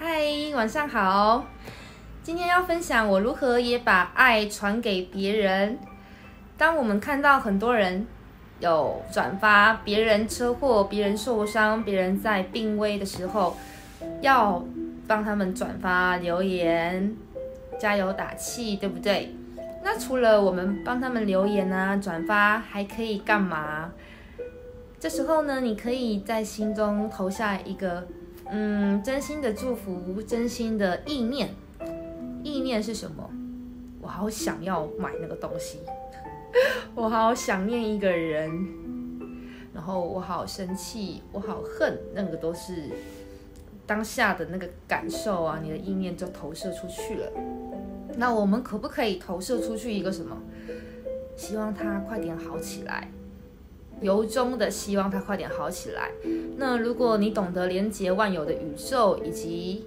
嗨，晚上好。今天要分享我如何也把爱传给别人。当我们看到很多人有转发别人车祸、别人受伤、别人在病危的时候，要帮他们转发留言，加油打气，对不对？那除了我们帮他们留言啊、转发，还可以干嘛？这时候呢，你可以在心中投下一个。嗯，真心的祝福，真心的意念，意念是什么？我好想要买那个东西，我好想念一个人，然后我好生气，我好恨，那个都是当下的那个感受啊，你的意念就投射出去了。那我们可不可以投射出去一个什么？希望他快点好起来。由衷的希望他快点好起来。那如果你懂得连接万有的宇宙，以及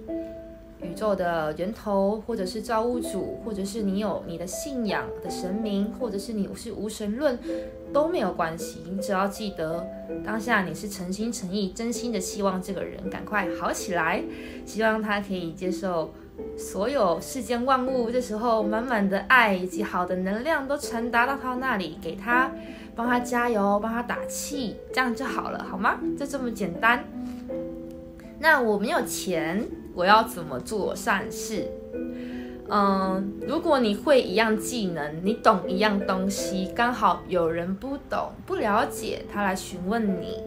宇宙的源头，或者是造物主，或者是你有你的信仰的神明，或者是你是无神论，都没有关系。你只要记得当下你是诚心诚意、真心的希望这个人赶快好起来，希望他可以接受所有世间万物，这时候满满的爱以及好的能量都传达到他那里，给他。帮他加油，帮他打气，这样就好了，好吗？就这么简单。那我没有钱，我要怎么做善事？嗯，如果你会一样技能，你懂一样东西，刚好有人不懂、不了解，他来询问你，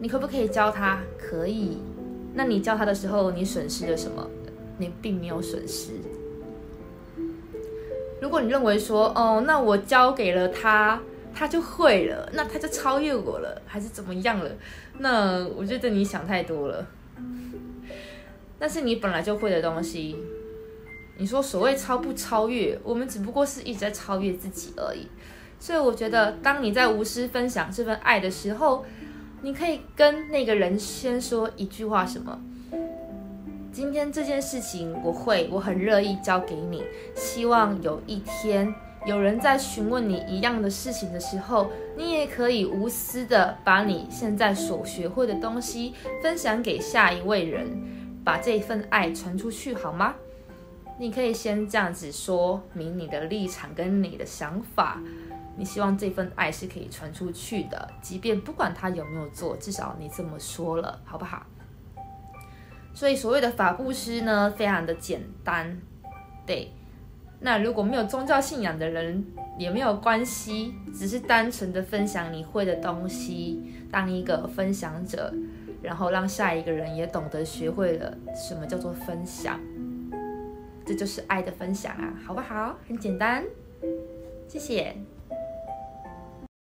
你可不可以教他？可以。那你教他的时候，你损失了什么？你并没有损失。如果你认为说，哦，那我教给了他。他就会了，那他就超越我了，还是怎么样了？那我觉得你想太多了。那是你本来就会的东西。你说所谓超不超越，我们只不过是一直在超越自己而已。所以我觉得，当你在无私分享这份爱的时候，你可以跟那个人先说一句话：什么？今天这件事情我会，我很乐意交给你，希望有一天。有人在询问你一样的事情的时候，你也可以无私的把你现在所学会的东西分享给下一位人，把这份爱传出去，好吗？你可以先这样子说明你的立场跟你的想法，你希望这份爱是可以传出去的，即便不管他有没有做，至少你这么说了，好不好？所以所谓的法布施呢，非常的简单，对。那如果没有宗教信仰的人也没有关系，只是单纯的分享你会的东西，当一个分享者，然后让下一个人也懂得学会了什么叫做分享，这就是爱的分享啊，好不好？很简单，谢谢。